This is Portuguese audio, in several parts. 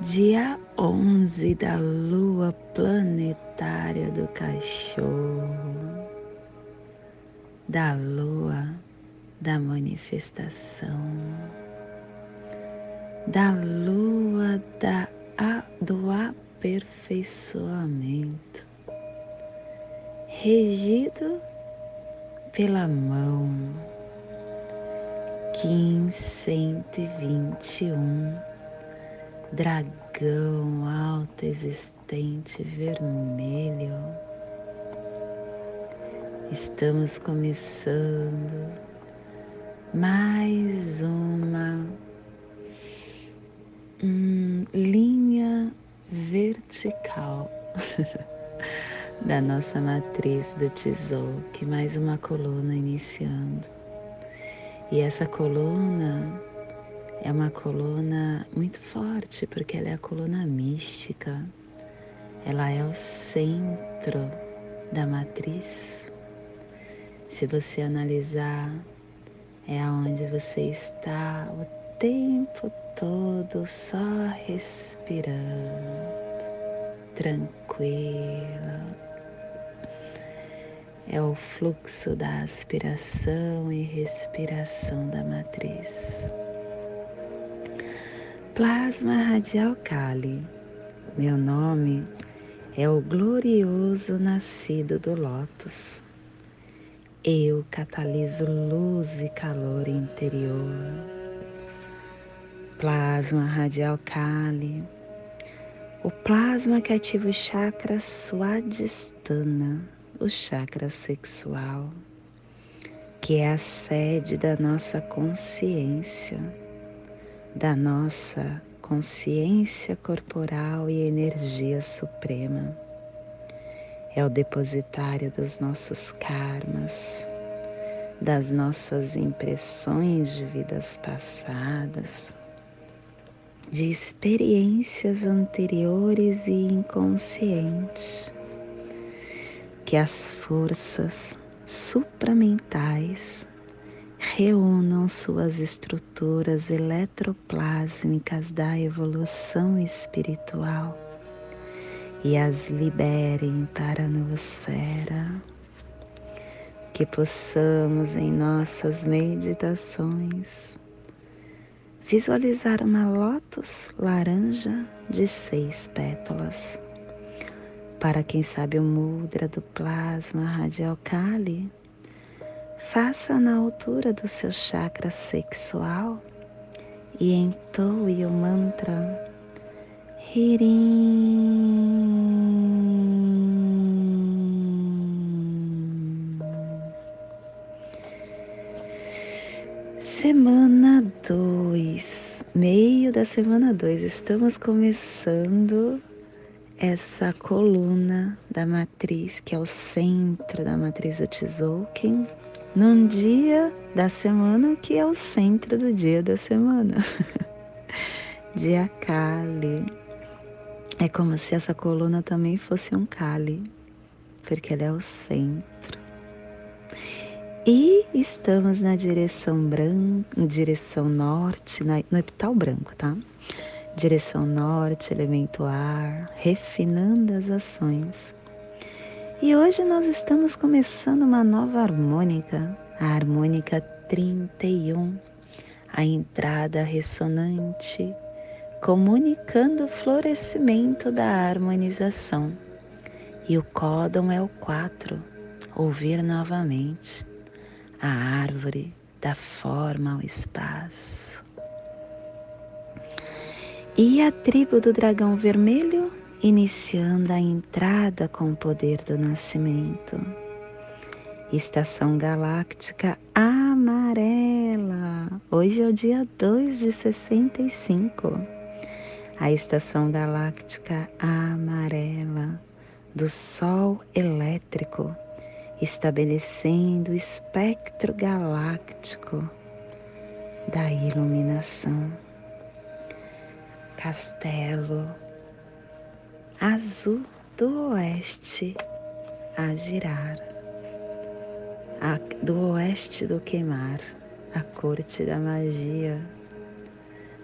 dia 11 da lua planetária do cachorro, da lua da manifestação, da lua da, a, do aperfeiçoamento, regido pela mão 1521 dragão alto existente vermelho. Estamos começando mais uma hum, linha vertical da nossa matriz do Tzolk'in, mais uma coluna iniciando. E essa coluna é uma coluna muito forte, porque ela é a coluna mística, ela é o centro da matriz. Se você analisar, é aonde você está o tempo todo só respirando, tranquila. É o fluxo da aspiração e respiração da matriz. Plasma Radial Kali. Meu nome é o glorioso nascido do Lótus. Eu cataliso luz e calor interior. Plasma Radial Kali. O plasma que ativa o chakra Swadhisthana, o chakra sexual, que é a sede da nossa consciência da nossa consciência corporal e energia suprema. É o depositário dos nossos karmas, das nossas impressões de vidas passadas, de experiências anteriores e inconscientes, que as forças supramentais reúnam suas estruturas eletroplásmicas da evolução espiritual e as liberem para a nosfera. Que possamos em nossas meditações visualizar uma lótus laranja de seis pétalas. Para quem sabe o mudra do plasma radial Kali, Faça na altura do seu chakra sexual e entoe o mantra. Hirim. Semana 2, meio da semana 2, estamos começando essa coluna da matriz, que é o centro da matriz do Tzolk'in num dia da semana que é o centro do dia da semana. dia Kali. É como se essa coluna também fosse um Kali, porque ela é o centro. E estamos na direção branca, direção norte, no epital branco, tá? Direção norte, elemento ar, refinando as ações e hoje nós estamos começando uma nova harmônica, a harmônica 31, a entrada ressonante, comunicando o florescimento da harmonização. E o códon é o 4, ouvir novamente, a árvore da forma ao espaço. E a tribo do dragão vermelho iniciando a entrada com o poder do nascimento. Estação galáctica amarela. Hoje é o dia 2 de 65. a estação galáctica amarela do Sol elétrico, estabelecendo o espectro galáctico da iluminação. Castelo azul do oeste a girar, a, do oeste do queimar, a corte da magia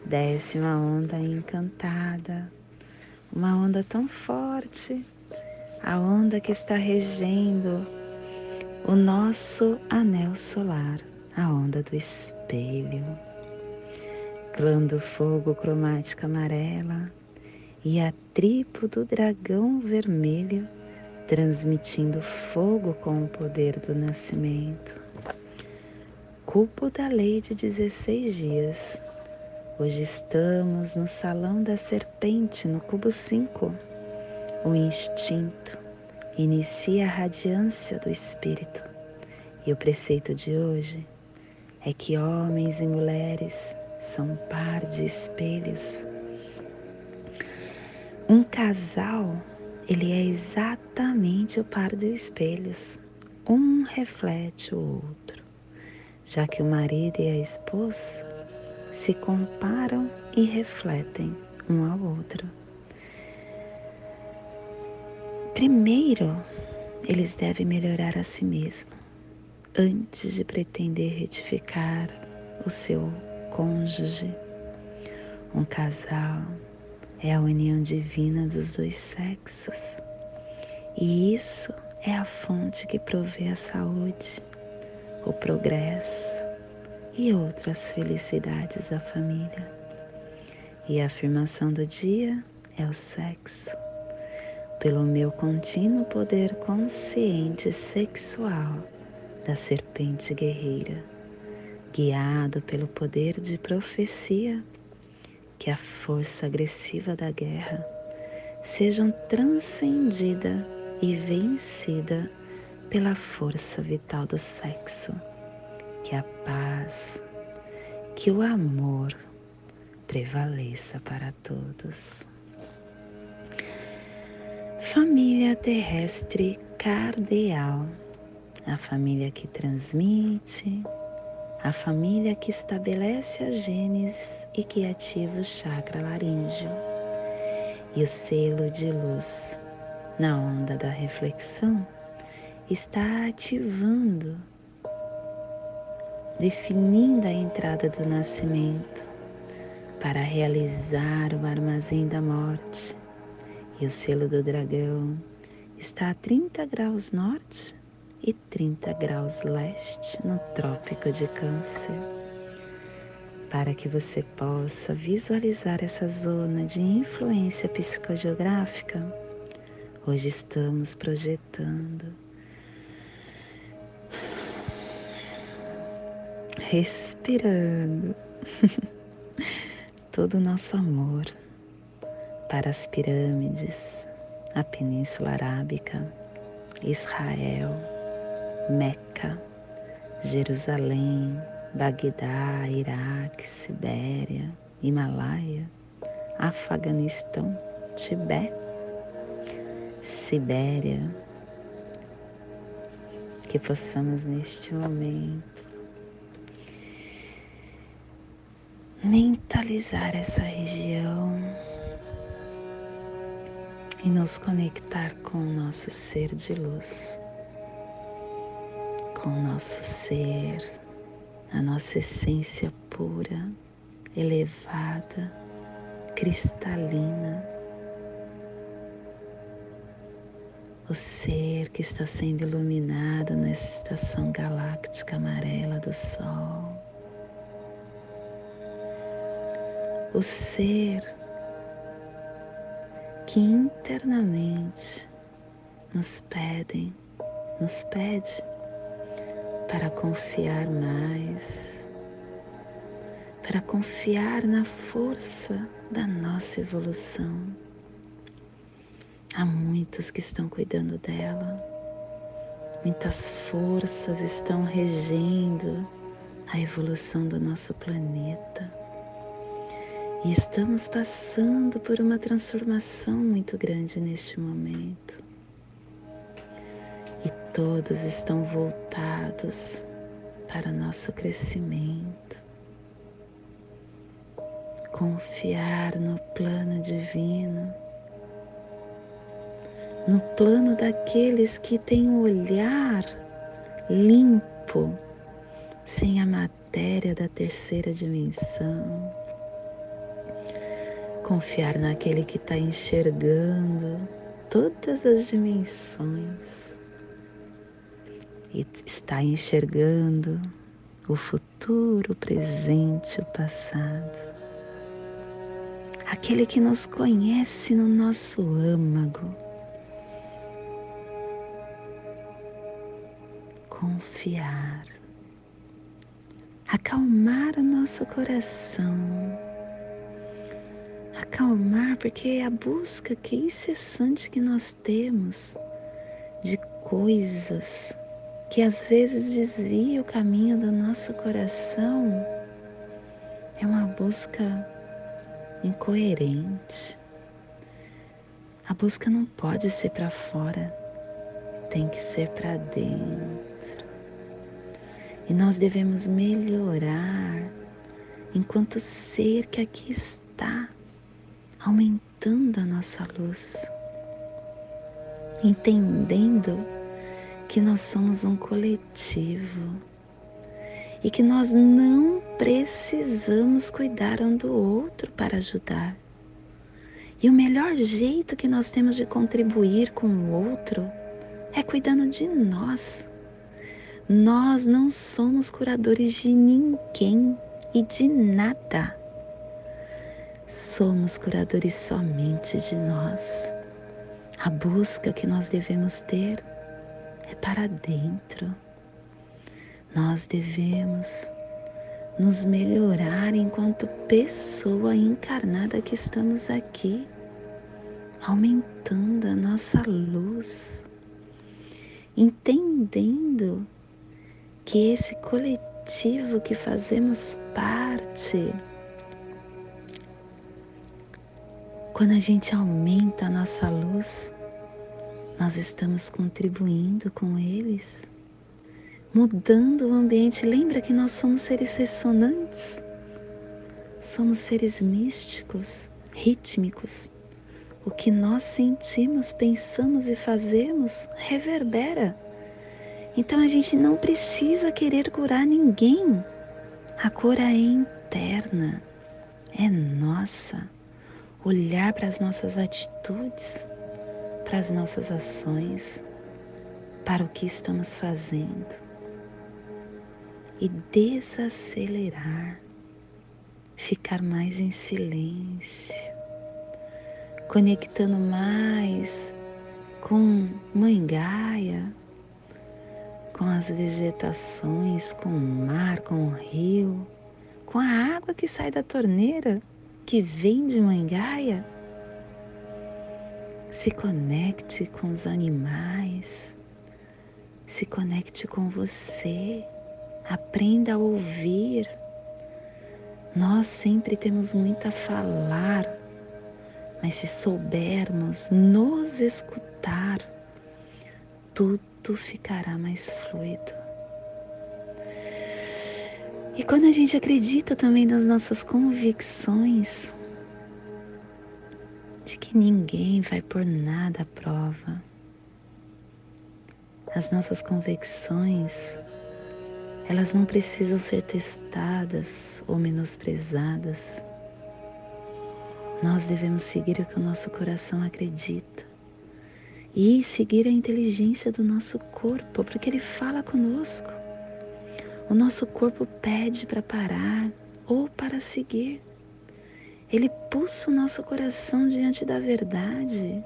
Desce uma onda encantada, uma onda tão forte, a onda que está regendo o nosso anel solar, a onda do espelho. Clã do fogo cromática amarela e a tribo do dragão vermelho transmitindo fogo com o poder do nascimento. Cubo da lei de 16 dias Hoje estamos no salão da serpente, no cubo 5. O instinto inicia a radiância do espírito. E o preceito de hoje é que homens e mulheres são um par de espelhos. Um casal, ele é exatamente o par de espelhos. Um reflete o outro, já que o marido e a esposa se comparam e refletem um ao outro. Primeiro, eles devem melhorar a si mesmos antes de pretender retificar o seu cônjuge. Um casal é a união divina dos dois sexos. E isso é a fonte que provê a saúde, o progresso, e outras felicidades da família. E a afirmação do dia é o sexo. Pelo meu contínuo poder consciente sexual da serpente guerreira, guiado pelo poder de profecia, que a força agressiva da guerra sejam transcendida e vencida pela força vital do sexo que a paz, que o amor prevaleça para todos. Família terrestre cardeal, a família que transmite, a família que estabelece a genes e que ativa o chakra laríngeo. E o selo de luz na onda da reflexão está ativando definindo a entrada do nascimento para realizar o armazém da morte. E o selo do dragão está a 30 graus norte e 30 graus leste no Trópico de Câncer. Para que você possa visualizar essa zona de influência psicogeográfica, hoje estamos projetando respirando todo o nosso amor para as pirâmides, a Península Arábica, Israel, Meca, Jerusalém, Bagdá, Iraque, Sibéria, Himalaia, Afeganistão, Tibete, Sibéria, que possamos neste momento mentalizar essa região e nos conectar com o nosso ser de luz, com o nosso ser, a nossa essência pura, elevada, cristalina. O ser que está sendo iluminado nessa estação galáctica amarela do Sol o ser que internamente nos pedem, nos pede para confiar mais, para confiar na força da nossa evolução. Há muitos que estão cuidando dela, muitas forças estão regendo a evolução do nosso planeta E estamos passando por uma transformação muito grande neste momento. Todos estão voltados para nosso crescimento. Confiar no plano divino, no plano daqueles que têm um olhar limpo, sem a matéria da terceira dimensão confiar naquele que está enxergando todas as dimensões e está enxergando o futuro, o presente, o passado. Aquele que nos conhece no nosso âmago. Confiar, acalmar o nosso coração acalmar, porque é a busca que incessante que nós temos de coisas que às vezes desvia o caminho do nosso coração é uma busca incoerente. A busca não pode ser para fora, tem que ser para dentro. E nós devemos melhorar enquanto ser que aqui está aumentando a nossa luz, entendendo que nós somos um coletivo e que nós não precisamos cuidar um do outro para ajudar. E o melhor jeito que nós temos de contribuir com o outro é cuidando de nós. Nós não somos curadores de ninguém e de nada somos curadores somente de nós. A busca que nós devemos ter é para dentro. Nós devemos nos melhorar enquanto pessoa encarnada que estamos aqui, aumentando a nossa luz, entendendo que esse coletivo que fazemos parte Quando a gente aumenta a nossa luz, nós estamos contribuindo com eles, mudando o ambiente. Lembra que nós somos seres ressonantes? Somos seres místicos, rítmicos. O que nós sentimos, pensamos e fazemos reverbera. Então a gente não precisa querer curar ninguém. A cura é interna, é nossa olhar para as nossas atitudes, para as nossas ações, para o que estamos fazendo e desacelerar, ficar mais em silêncio, conectando mais com Mãe Gaia, com as vegetações, com o mar, com o rio, com a água que sai da torneira que vem de Mangaia, se conecte com os animais, se conecte com você, aprenda a ouvir. Nós sempre temos muito a falar, mas se soubermos nos escutar, tudo ficará mais fluido. E quando a gente acredita também nas nossas convicções, de que ninguém vai por nada à prova, as nossas convicções, elas não precisam ser testadas ou menosprezadas. Nós devemos seguir o que o nosso coração acredita e seguir a inteligência do nosso corpo, porque ele fala conosco. O nosso corpo pede para parar ou para seguir. Ele pulsa o nosso coração diante da verdade.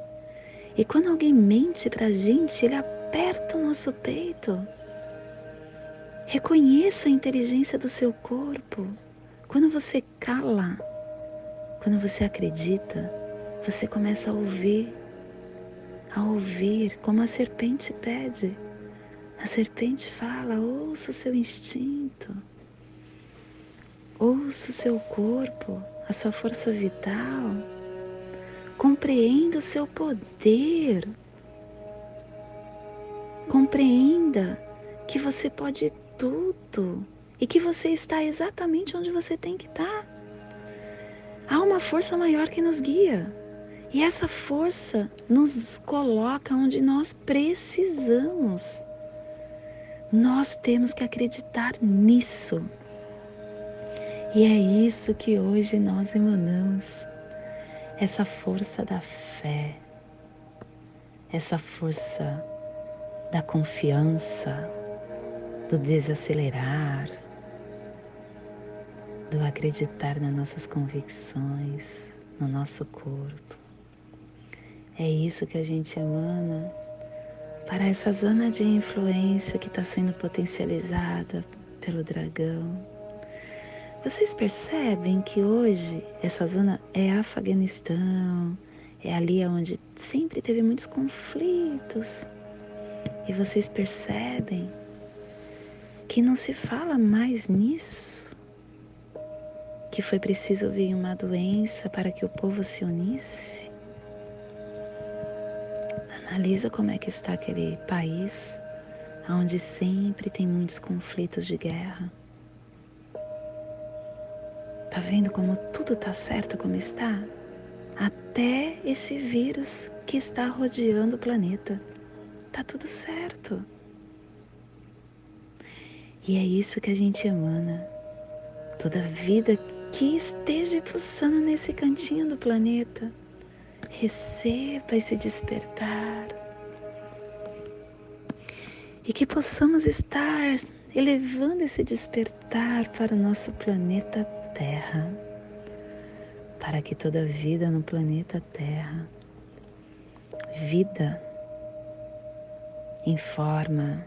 E quando alguém mente para a gente, ele aperta o nosso peito. Reconheça a inteligência do seu corpo. Quando você cala, quando você acredita, você começa a ouvir, a ouvir como a serpente pede. A serpente fala: ouça o seu instinto, ouça o seu corpo. A sua força vital. Compreenda o seu poder. Compreenda que você pode tudo e que você está exatamente onde você tem que estar. Há uma força maior que nos guia. E essa força nos coloca onde nós precisamos. Nós temos que acreditar nisso. E é isso que hoje nós emanamos. Essa força da fé, essa força da confiança, do desacelerar, do acreditar nas nossas convicções, no nosso corpo. É isso que a gente emana para essa zona de influência que está sendo potencializada pelo dragão. Vocês percebem que hoje essa zona é Afeganistão, é ali onde sempre teve muitos conflitos. E vocês percebem que não se fala mais nisso, que foi preciso vir uma doença para que o povo se unisse. Analisa como é que está aquele país onde sempre tem muitos conflitos de guerra. Tá vendo como tudo tá certo como está? Até esse vírus que está rodeando o planeta. Tá tudo certo. E é isso que a gente emana. Toda vida que esteja pulsando nesse cantinho do planeta receba esse despertar e que possamos estar elevando esse despertar para o nosso planeta Terra, para que toda vida no planeta Terra, vida em forma,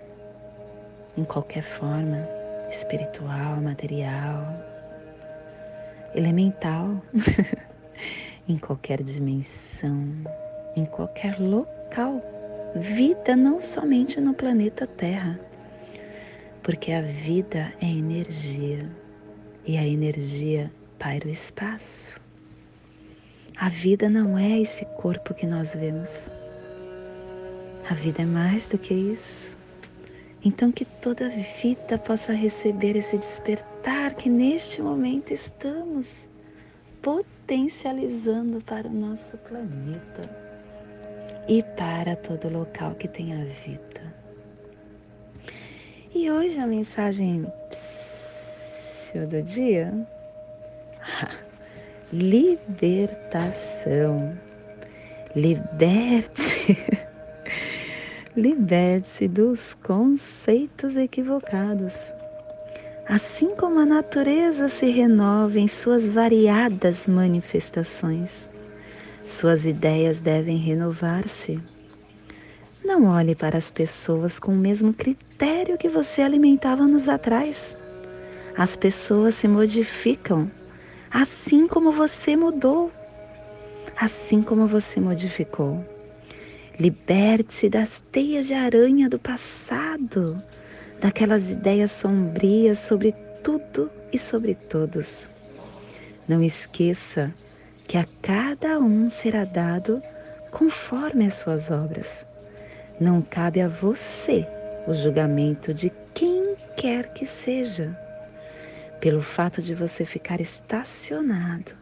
em qualquer forma, espiritual, material, elemental, em qualquer dimensão, em qualquer local. Vida não somente no planeta Terra, porque a vida é energia e a energia paira o espaço. A vida não é esse corpo que nós vemos. A vida é mais do que isso. Então, que toda vida possa receber esse despertar que neste momento estamos potencializando para o nosso planeta e para todo local que tenha vida. E hoje a mensagem do dia: libertação. Liberte-se. Liberte-se dos conceitos equivocados assim como a natureza se renova em suas variadas manifestações. Suas ideias devem renovar-se. Não olhe para as pessoas com o mesmo critério que você alimentava anos atrás. As pessoas se modificam, assim como você mudou, assim como você modificou. Liberte-se das teias de aranha do passado daquelas ideias sombrias sobre tudo e sobre todos. Não esqueça que a cada um será dado conforme as suas obras. Não cabe a você o julgamento de quem quer que seja. Pelo fato de você ficar estacionado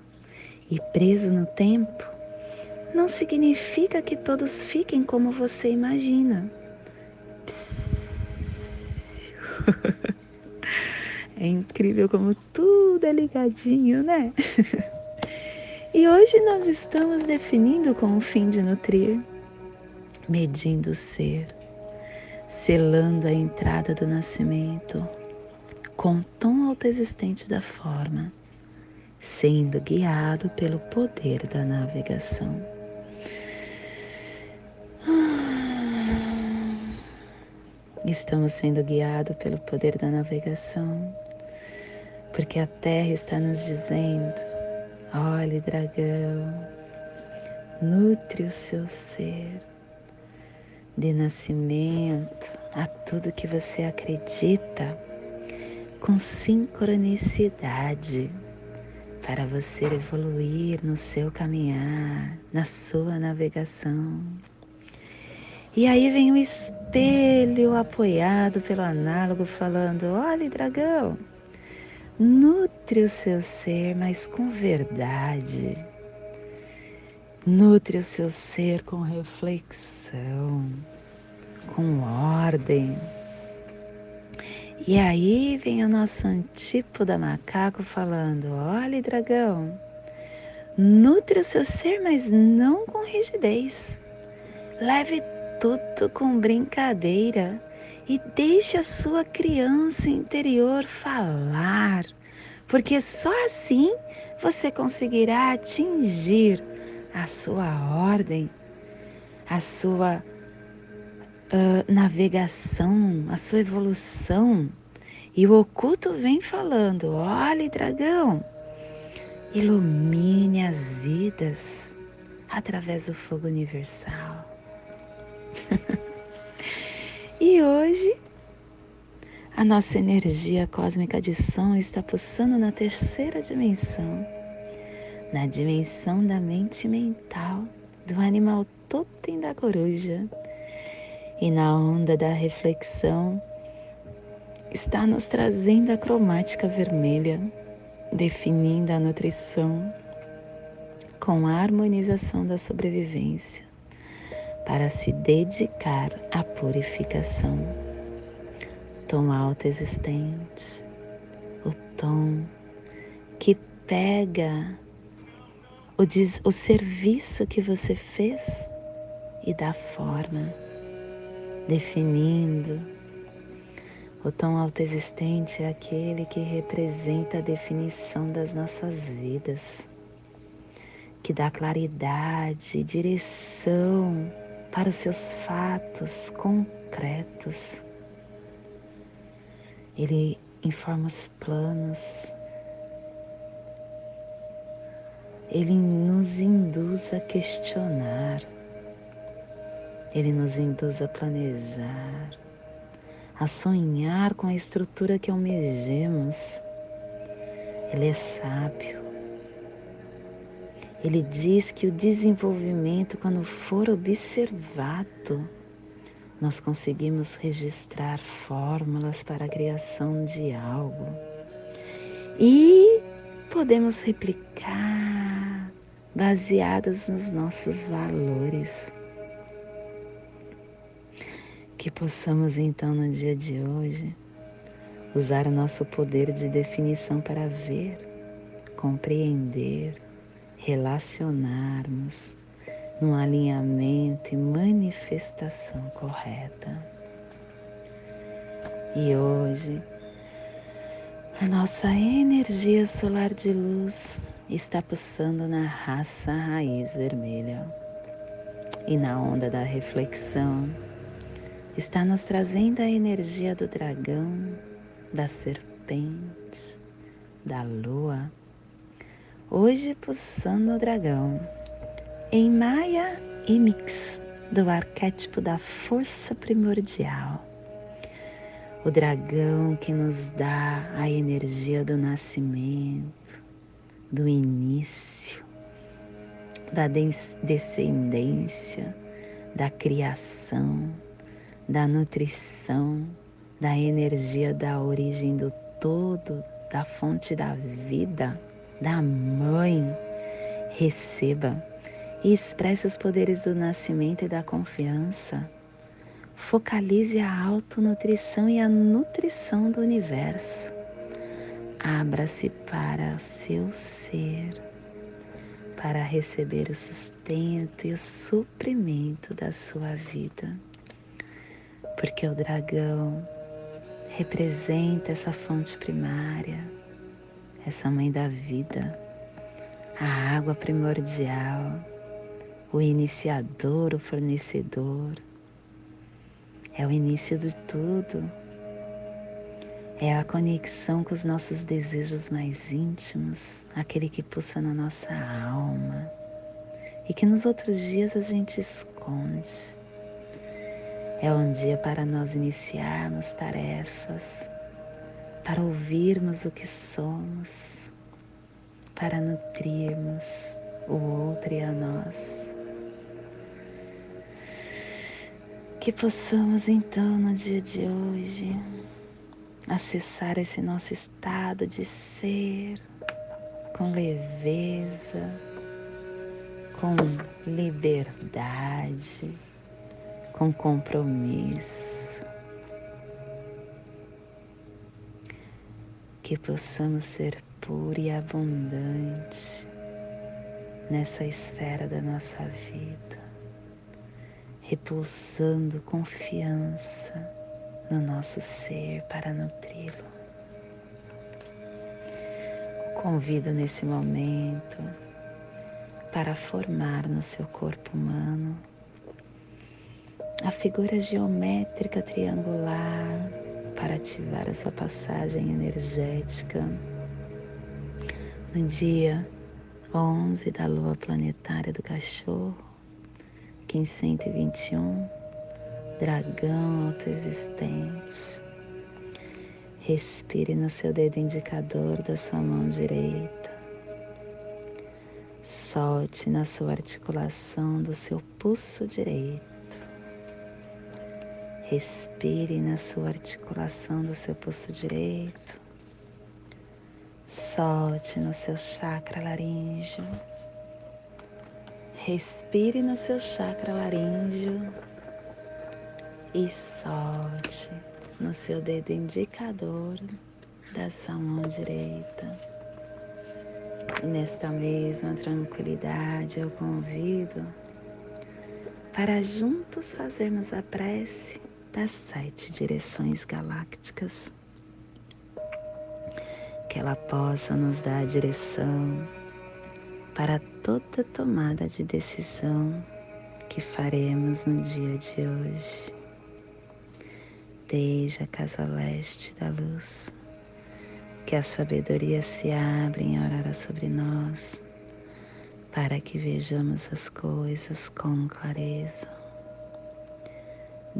e preso no tempo, não significa que todos fiquem como você imagina. É incrível como tudo é ligadinho, né? E hoje nós estamos definindo com o fim de nutrir, medindo o ser, selando a entrada do nascimento com o tom autoexistente da forma, sendo guiado pelo poder da navegação. Estamos sendo guiados pelo poder da navegação, porque a Terra está nos dizendo: olhe, dragão, nutre o seu ser de nascimento a tudo que você acredita com sincronicidade. para você evoluir no seu caminhar, na sua navegação. E aí vem o espelho apoiado pelo análogo falando: olhe, dragão, nutre o seu ser, mas com verdade. Nutre o seu ser com reflexão, com ordem. E aí vem o nosso antípoda macaco falando: olhe, dragão, nutre o seu ser, mas não com rigidez. Leve tudo com brincadeira e deixe a sua criança interior falar, porque só assim você conseguirá atingir a sua ordem, a sua uh, navegação, a sua evolução. E o oculto vem falando: olhe, dragão, ilumine as vidas através do fogo universal. e hoje, a nossa energia cósmica de som está pulsando na terceira dimensão, na dimensão da mente mental, do animal totem da coruja. E na onda da reflexão, está nos trazendo a cromática vermelha, definindo a nutrição com a harmonização da sobrevivência para se dedicar à purificação. Tom alto existente, o tom que pega o, o serviço que você fez e dá forma, definindo. O tom autoexistente é aquele que representa a definição das nossas vidas, que dá claridade, direção para os seus fatos concretos. Ele informa os planos. Ele nos induz a questionar. Ele nos induz a planejar, a sonhar com a estrutura que almejemos. Ele é sábio. Ele diz que o desenvolvimento, quando for observado, nós conseguimos registrar fórmulas para a criação de algo e podemos replicar baseadas nos nossos valores. Que possamos então no dia de hoje usar o nosso poder de definição para ver, compreender, relacionarmos num alinhamento e manifestação correta. E hoje, a nossa energia solar de luz está pulsando na raça raiz vermelha e na onda da reflexão está nos trazendo a energia do dragão, da serpente, da lua hoje pulsando o dragão, em Maia e Mix, do arquétipo da força primordial. O dragão que nos dá a energia do nascimento, do início, da descendência, da criação, da nutrição, da energia da origem do todo, da fonte da vida da mãe, receba e expresse os poderes do nascimento e da confiança. Focalize a autonutrição e a nutrição do universo. Abra-se para seu ser, para receber o sustento e o suprimento da sua vida. Porque o dragão representa essa fonte primária essa mãe da vida, a água primordial, o iniciador, o fornecedor. É o início de tudo. É a conexão com os nossos desejos mais íntimos, aquele que pulsa na nossa alma e que nos outros dias a gente esconde. É um dia para nós iniciarmos tarefas para ouvirmos o que somos, para nutrirmos o outro e a nós. Que possamos então no dia de hoje acessar esse nosso estado de ser com leveza, com liberdade, com compromisso. Que possamos ser puro e abundante nessa esfera da nossa vida, repulsando confiança no nosso ser para nutri-lo. Convido nesse momento para formar no seu corpo humano a figura geométrica triangular para ativar a sua passagem energética no dia 11 da lua planetária do cachorro, 1521, dragão autoexistente. Respire no seu dedo indicador da sua mão direita. Solte na sua articulação do seu pulso direito. Respire na sua articulação do seu pulso direito. Solte no seu chakra laríngeo. Respire no seu chakra laríngeo e solte no seu dedo indicador da sua mão direita. E nesta mesma tranquilidade eu convido para juntos fazermos a prece das sete direções galácticas que ela possa nos dar a direção para toda tomada de decisão que faremos no dia de hoje. Desde a casa leste da luz, que a sabedoria se abra em orar sobre nós, para que vejamos as coisas com clareza.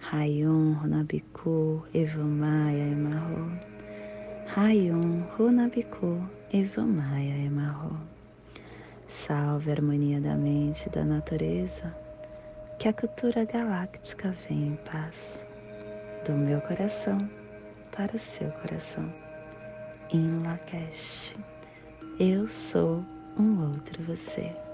Rayon Runabiku Evamaya Emarro. Rayon Runabiku Evamaya Emarro. Salve a harmonia da mente e da natureza, que a cultura galáctica venha em paz, do meu coração para o seu coração. Em Lakesh, eu sou um outro você.